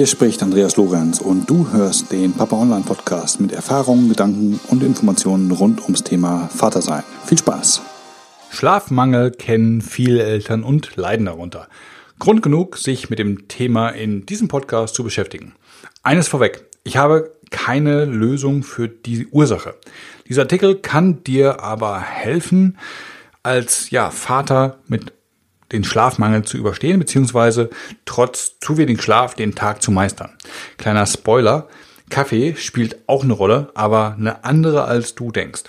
Hier spricht Andreas Lorenz und du hörst den Papa Online Podcast mit Erfahrungen, Gedanken und Informationen rund ums Thema Vatersein. Viel Spaß! Schlafmangel kennen viele Eltern und leiden darunter. Grund genug, sich mit dem Thema in diesem Podcast zu beschäftigen. Eines vorweg, ich habe keine Lösung für die Ursache. Dieser Artikel kann dir aber helfen, als ja, Vater mit den Schlafmangel zu überstehen, beziehungsweise trotz zu wenig Schlaf den Tag zu meistern. Kleiner Spoiler, Kaffee spielt auch eine Rolle, aber eine andere als du denkst.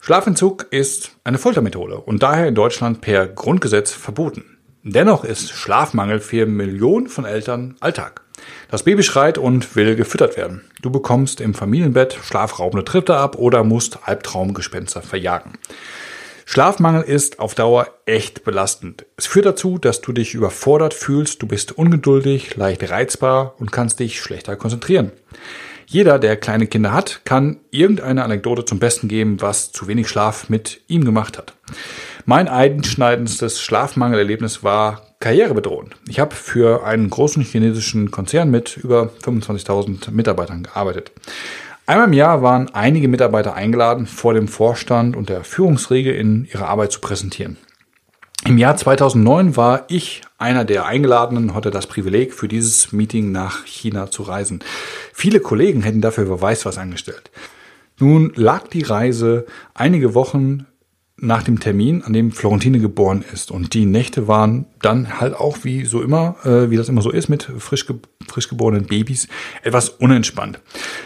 Schlafentzug ist eine Foltermethode und daher in Deutschland per Grundgesetz verboten. Dennoch ist Schlafmangel für Millionen von Eltern Alltag. Das Baby schreit und will gefüttert werden. Du bekommst im Familienbett schlafraubende Tritte ab oder musst Albtraumgespenster verjagen. Schlafmangel ist auf Dauer echt belastend. Es führt dazu, dass du dich überfordert fühlst, du bist ungeduldig, leicht reizbar und kannst dich schlechter konzentrieren. Jeder, der kleine Kinder hat, kann irgendeine Anekdote zum Besten geben, was zu wenig Schlaf mit ihm gemacht hat. Mein einschneidendstes Schlafmangelerlebnis war karrierebedrohend. Ich habe für einen großen chinesischen Konzern mit über 25.000 Mitarbeitern gearbeitet. Einmal im Jahr waren einige Mitarbeiter eingeladen, vor dem Vorstand und der Führungsriege in ihre Arbeit zu präsentieren. Im Jahr 2009 war ich einer der Eingeladenen hatte das Privileg, für dieses Meeting nach China zu reisen. Viele Kollegen hätten dafür wer weiß was angestellt. Nun lag die Reise einige Wochen nach dem Termin, an dem Florentine geboren ist. Und die Nächte waren dann halt auch wie so immer, äh, wie das immer so ist mit frisch, ge frisch geborenen Babys, etwas unentspannt.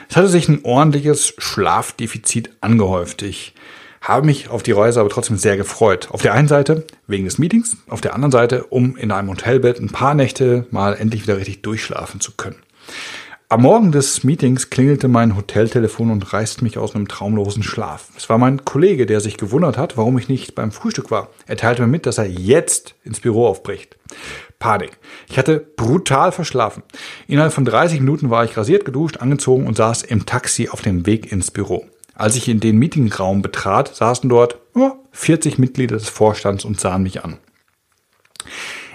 Es hatte sich ein ordentliches Schlafdefizit angehäuft. Ich habe mich auf die Reise aber trotzdem sehr gefreut. Auf der einen Seite wegen des Meetings, auf der anderen Seite, um in einem Hotelbett ein paar Nächte mal endlich wieder richtig durchschlafen zu können. Am Morgen des Meetings klingelte mein Hoteltelefon und reißt mich aus einem traumlosen Schlaf. Es war mein Kollege, der sich gewundert hat, warum ich nicht beim Frühstück war. Er teilte mir mit, dass er jetzt ins Büro aufbricht. Panik. Ich hatte brutal verschlafen. Innerhalb von 30 Minuten war ich rasiert, geduscht, angezogen und saß im Taxi auf dem Weg ins Büro. Als ich in den Meetingraum betrat, saßen dort oh, 40 Mitglieder des Vorstands und sahen mich an.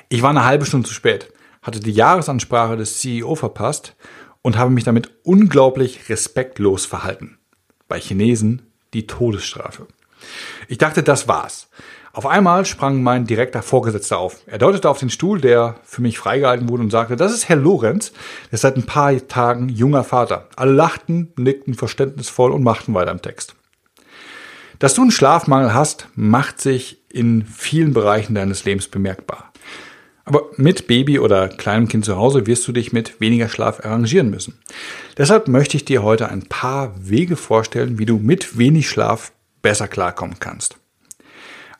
Ich war eine halbe Stunde zu spät, hatte die Jahresansprache des CEO verpasst und habe mich damit unglaublich respektlos verhalten. Bei Chinesen die Todesstrafe. Ich dachte, das war's. Auf einmal sprang mein direkter Vorgesetzter auf. Er deutete auf den Stuhl, der für mich freigehalten wurde und sagte, das ist Herr Lorenz, der ist seit ein paar Tagen junger Vater. Alle lachten, nickten verständnisvoll und machten weiter im Text. Dass du einen Schlafmangel hast, macht sich in vielen Bereichen deines Lebens bemerkbar. Aber mit Baby oder kleinem Kind zu Hause wirst du dich mit weniger Schlaf arrangieren müssen. Deshalb möchte ich dir heute ein paar Wege vorstellen, wie du mit wenig Schlaf besser klarkommen kannst.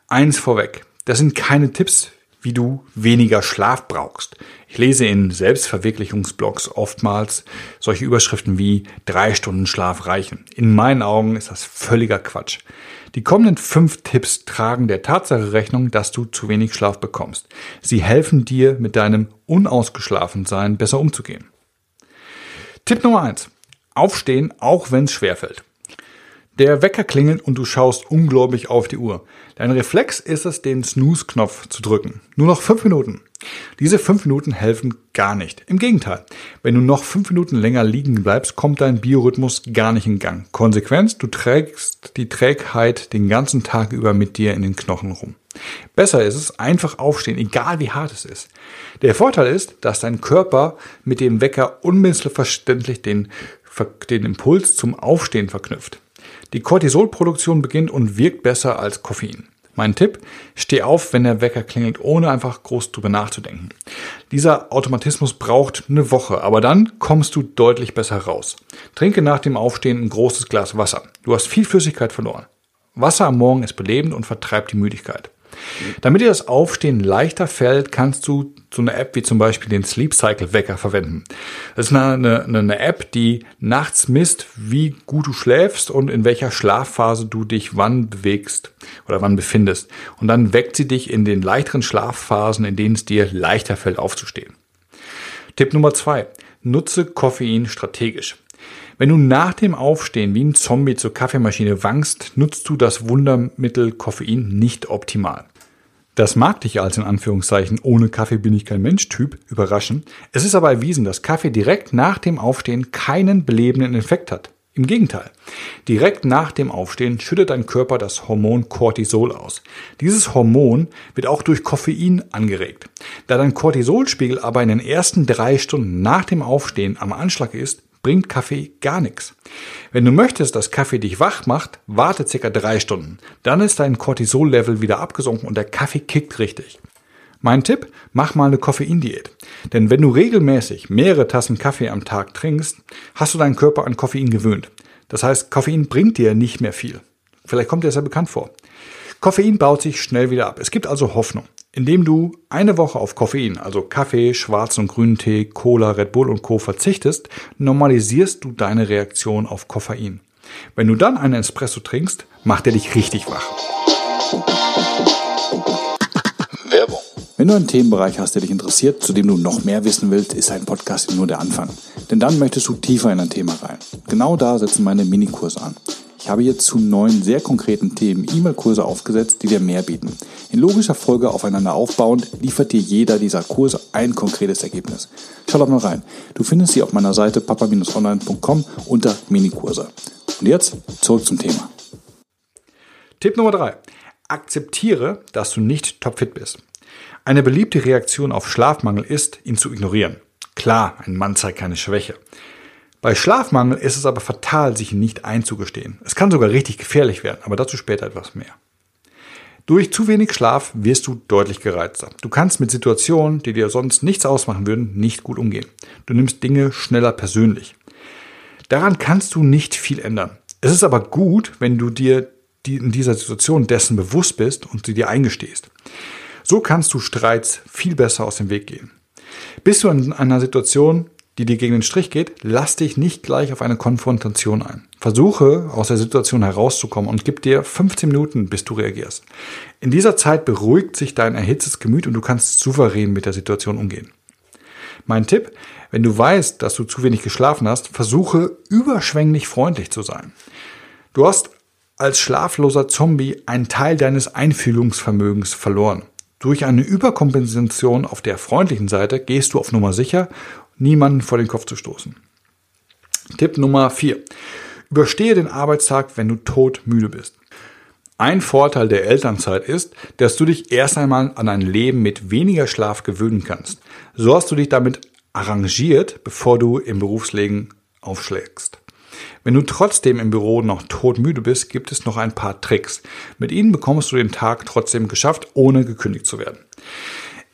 Eins vorweg, das sind keine Tipps, wie du weniger Schlaf brauchst. Ich lese in Selbstverwirklichungsblogs oftmals solche Überschriften wie drei Stunden Schlaf reichen. In meinen Augen ist das völliger Quatsch. Die kommenden fünf Tipps tragen der Tatsache Rechnung, dass du zu wenig Schlaf bekommst. Sie helfen dir, mit deinem Unausgeschlafensein besser umzugehen. Tipp Nummer eins: Aufstehen, auch wenn es schwerfällt. Der Wecker klingelt und du schaust ungläubig auf die Uhr. Dein Reflex ist es, den Snooze-Knopf zu drücken. Nur noch fünf Minuten. Diese fünf Minuten helfen gar nicht. Im Gegenteil. Wenn du noch fünf Minuten länger liegen bleibst, kommt dein Biorhythmus gar nicht in Gang. Konsequenz, du trägst die Trägheit den ganzen Tag über mit dir in den Knochen rum. Besser ist es, einfach aufstehen, egal wie hart es ist. Der Vorteil ist, dass dein Körper mit dem Wecker unmissverständlich den, den Impuls zum Aufstehen verknüpft. Die Cortisolproduktion beginnt und wirkt besser als Koffein. Mein Tipp, steh auf, wenn der Wecker klingelt, ohne einfach groß drüber nachzudenken. Dieser Automatismus braucht eine Woche, aber dann kommst du deutlich besser raus. Trinke nach dem Aufstehen ein großes Glas Wasser. Du hast viel Flüssigkeit verloren. Wasser am Morgen ist belebend und vertreibt die Müdigkeit. Damit dir das Aufstehen leichter fällt, kannst du so eine App wie zum Beispiel den Sleep Cycle Wecker verwenden. Das ist eine, eine, eine App, die nachts misst, wie gut du schläfst und in welcher Schlafphase du dich wann bewegst oder wann befindest. Und dann weckt sie dich in den leichteren Schlafphasen, in denen es dir leichter fällt aufzustehen. Tipp Nummer zwei. Nutze Koffein strategisch. Wenn du nach dem Aufstehen wie ein Zombie zur Kaffeemaschine wankst, nutzt du das Wundermittel Koffein nicht optimal. Das mag dich als in Anführungszeichen ohne Kaffee bin ich kein Mensch Typ überraschen. Es ist aber erwiesen, dass Kaffee direkt nach dem Aufstehen keinen belebenden Effekt hat. Im Gegenteil. Direkt nach dem Aufstehen schüttet dein Körper das Hormon Cortisol aus. Dieses Hormon wird auch durch Koffein angeregt. Da dein Cortisolspiegel aber in den ersten drei Stunden nach dem Aufstehen am Anschlag ist, bringt Kaffee gar nichts. Wenn du möchtest, dass Kaffee dich wach macht, warte circa drei Stunden. Dann ist dein Cortisol-Level wieder abgesunken und der Kaffee kickt richtig. Mein Tipp, mach mal eine Koffeindiät. Denn wenn du regelmäßig mehrere Tassen Kaffee am Tag trinkst, hast du deinen Körper an Koffein gewöhnt. Das heißt, Koffein bringt dir nicht mehr viel. Vielleicht kommt dir das ja bekannt vor. Koffein baut sich schnell wieder ab. Es gibt also Hoffnung. Indem du eine Woche auf Koffein, also Kaffee, schwarzen und grünen Tee, Cola, Red Bull und Co. verzichtest, normalisierst du deine Reaktion auf Koffein. Wenn du dann einen Espresso trinkst, macht er dich richtig wach. Werbung. Wenn du einen Themenbereich hast, der dich interessiert, zu dem du noch mehr wissen willst, ist ein Podcast nur der Anfang. Denn dann möchtest du tiefer in ein Thema rein. Genau da setzen meine Minikurse an. Ich habe jetzt zu neun sehr konkreten Themen E-Mail-Kurse aufgesetzt, die dir mehr bieten. In logischer Folge aufeinander aufbauend liefert dir jeder dieser Kurse ein konkretes Ergebnis. Schau doch mal rein. Du findest sie auf meiner Seite papa-online.com unter Minikurse. Und jetzt zurück zum Thema. Tipp Nummer drei: Akzeptiere, dass du nicht topfit bist. Eine beliebte Reaktion auf Schlafmangel ist, ihn zu ignorieren. Klar, ein Mann zeigt keine Schwäche. Bei Schlafmangel ist es aber fatal, sich nicht einzugestehen. Es kann sogar richtig gefährlich werden, aber dazu später etwas mehr. Durch zu wenig Schlaf wirst du deutlich gereizter. Du kannst mit Situationen, die dir sonst nichts ausmachen würden, nicht gut umgehen. Du nimmst Dinge schneller persönlich. Daran kannst du nicht viel ändern. Es ist aber gut, wenn du dir in dieser Situation dessen bewusst bist und sie dir eingestehst. So kannst du Streits viel besser aus dem Weg gehen. Bist du in einer Situation, die dir gegen den Strich geht, lass dich nicht gleich auf eine Konfrontation ein. Versuche aus der Situation herauszukommen und gib dir 15 Minuten, bis du reagierst. In dieser Zeit beruhigt sich dein erhitztes Gemüt und du kannst souverän mit der Situation umgehen. Mein Tipp, wenn du weißt, dass du zu wenig geschlafen hast, versuche überschwänglich freundlich zu sein. Du hast als schlafloser Zombie einen Teil deines Einfühlungsvermögens verloren. Durch eine Überkompensation auf der freundlichen Seite gehst du auf Nummer sicher niemanden vor den Kopf zu stoßen. Tipp Nummer 4. Überstehe den Arbeitstag, wenn du todmüde bist. Ein Vorteil der Elternzeit ist, dass du dich erst einmal an ein Leben mit weniger Schlaf gewöhnen kannst. So hast du dich damit arrangiert, bevor du im Berufsleben aufschlägst. Wenn du trotzdem im Büro noch todmüde bist, gibt es noch ein paar Tricks. Mit ihnen bekommst du den Tag trotzdem geschafft, ohne gekündigt zu werden.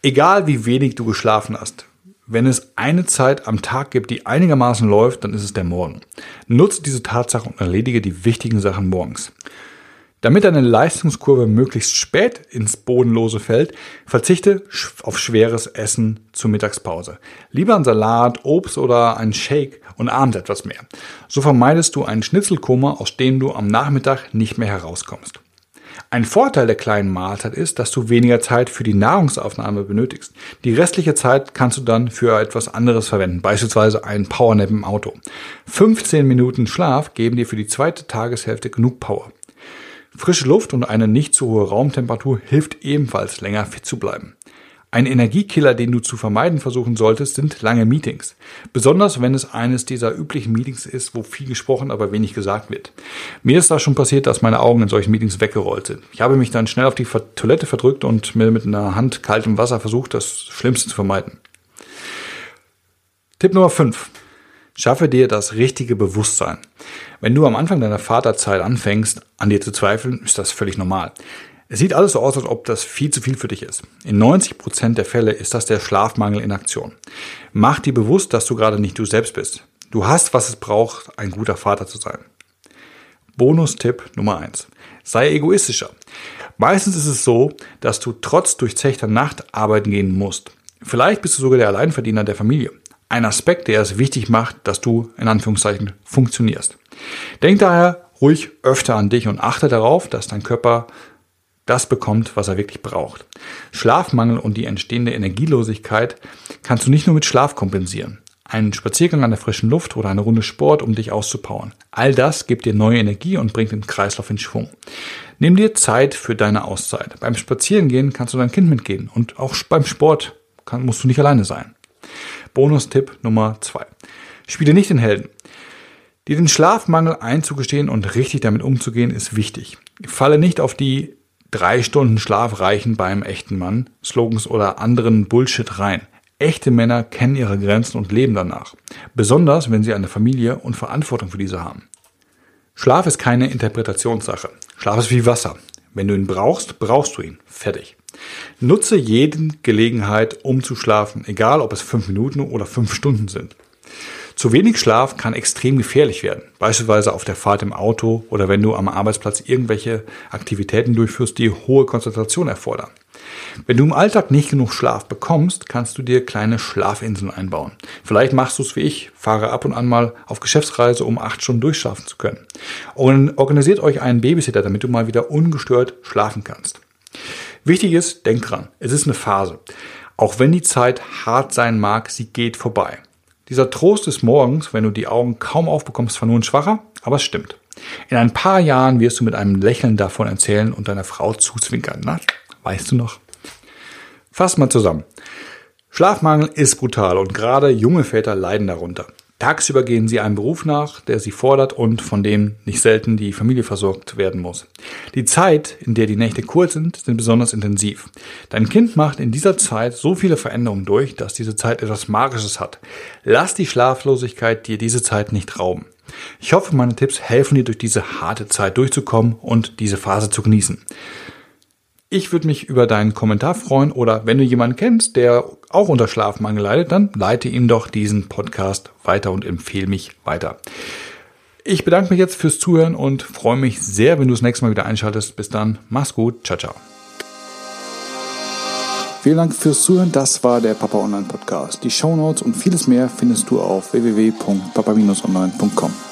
Egal wie wenig du geschlafen hast, wenn es eine Zeit am Tag gibt, die einigermaßen läuft, dann ist es der Morgen. Nutze diese Tatsache und erledige die wichtigen Sachen morgens. Damit deine Leistungskurve möglichst spät ins Bodenlose fällt, verzichte auf schweres Essen zur Mittagspause. Lieber ein Salat, Obst oder ein Shake und abends etwas mehr. So vermeidest du einen Schnitzelkoma, aus dem du am Nachmittag nicht mehr herauskommst. Ein Vorteil der kleinen Mahlzeit ist, dass du weniger Zeit für die Nahrungsaufnahme benötigst. Die restliche Zeit kannst du dann für etwas anderes verwenden, beispielsweise einen Powernap im Auto. 15 Minuten Schlaf geben dir für die zweite Tageshälfte genug Power. Frische Luft und eine nicht zu hohe Raumtemperatur hilft ebenfalls länger fit zu bleiben. Ein Energiekiller, den du zu vermeiden versuchen solltest, sind lange Meetings. Besonders wenn es eines dieser üblichen Meetings ist, wo viel gesprochen, aber wenig gesagt wird. Mir ist da schon passiert, dass meine Augen in solchen Meetings weggerollt sind. Ich habe mich dann schnell auf die Toilette verdrückt und mir mit einer Hand kaltem Wasser versucht, das Schlimmste zu vermeiden. Tipp Nummer 5. Schaffe dir das richtige Bewusstsein. Wenn du am Anfang deiner Vaterzeit anfängst, an dir zu zweifeln, ist das völlig normal. Es sieht alles so aus, als ob das viel zu viel für dich ist. In 90 Prozent der Fälle ist das der Schlafmangel in Aktion. Mach dir bewusst, dass du gerade nicht du selbst bist. Du hast, was es braucht, ein guter Vater zu sein. Bonustipp Nummer eins: Sei egoistischer. Meistens ist es so, dass du trotz durchzechter Nacht arbeiten gehen musst. Vielleicht bist du sogar der Alleinverdiener der Familie. Ein Aspekt, der es wichtig macht, dass du in Anführungszeichen funktionierst. Denk daher ruhig öfter an dich und achte darauf, dass dein Körper das bekommt, was er wirklich braucht. Schlafmangel und die entstehende Energielosigkeit kannst du nicht nur mit Schlaf kompensieren. einen Spaziergang an der frischen Luft oder eine Runde Sport, um dich auszupowern. All das gibt dir neue Energie und bringt den Kreislauf in Schwung. Nimm dir Zeit für deine Auszeit. Beim Spazierengehen kannst du dein Kind mitgehen und auch beim Sport kann, musst du nicht alleine sein. Bonustipp Nummer zwei: Spiele nicht den Helden. Dir den Schlafmangel einzugestehen und richtig damit umzugehen ist wichtig. Falle nicht auf die drei Stunden Schlaf reichen beim echten Mann, Slogans oder anderen Bullshit rein. Echte Männer kennen ihre Grenzen und leben danach. Besonders, wenn sie eine Familie und Verantwortung für diese haben. Schlaf ist keine Interpretationssache. Schlaf ist wie Wasser. Wenn du ihn brauchst, brauchst du ihn. Fertig. Nutze jede Gelegenheit, um zu schlafen, egal ob es fünf Minuten oder fünf Stunden sind. Zu wenig Schlaf kann extrem gefährlich werden, beispielsweise auf der Fahrt im Auto oder wenn du am Arbeitsplatz irgendwelche Aktivitäten durchführst, die hohe Konzentration erfordern. Wenn du im Alltag nicht genug Schlaf bekommst, kannst du dir kleine Schlafinseln einbauen. Vielleicht machst du es wie ich, fahre ab und an mal auf Geschäftsreise, um acht Stunden durchschlafen zu können. Und organisiert euch einen Babysitter, damit du mal wieder ungestört schlafen kannst. Wichtig ist, denk dran, es ist eine Phase. Auch wenn die Zeit hart sein mag, sie geht vorbei. Dieser Trost des Morgens, wenn du die Augen kaum aufbekommst, zwar nur ein schwacher, aber es stimmt. In ein paar Jahren wirst du mit einem Lächeln davon erzählen und deiner Frau zuzwinkern. Na, weißt du noch? Fass mal zusammen. Schlafmangel ist brutal und gerade junge Väter leiden darunter. Tagsüber gehen sie einem Beruf nach, der sie fordert und von dem nicht selten die Familie versorgt werden muss. Die Zeit, in der die Nächte kurz sind, sind besonders intensiv. Dein Kind macht in dieser Zeit so viele Veränderungen durch, dass diese Zeit etwas Magisches hat. Lass die Schlaflosigkeit dir diese Zeit nicht rauben. Ich hoffe, meine Tipps helfen dir durch diese harte Zeit durchzukommen und diese Phase zu genießen. Ich würde mich über deinen Kommentar freuen oder wenn du jemanden kennst, der auch unter Schlafmangel leidet, dann leite ihm doch diesen Podcast weiter und empfehle mich weiter. Ich bedanke mich jetzt fürs Zuhören und freue mich sehr, wenn du das nächste Mal wieder einschaltest. Bis dann, mach's gut, ciao, ciao. Vielen Dank fürs Zuhören. Das war der Papa Online Podcast. Die Show Notes und vieles mehr findest du auf www.papa-online.com.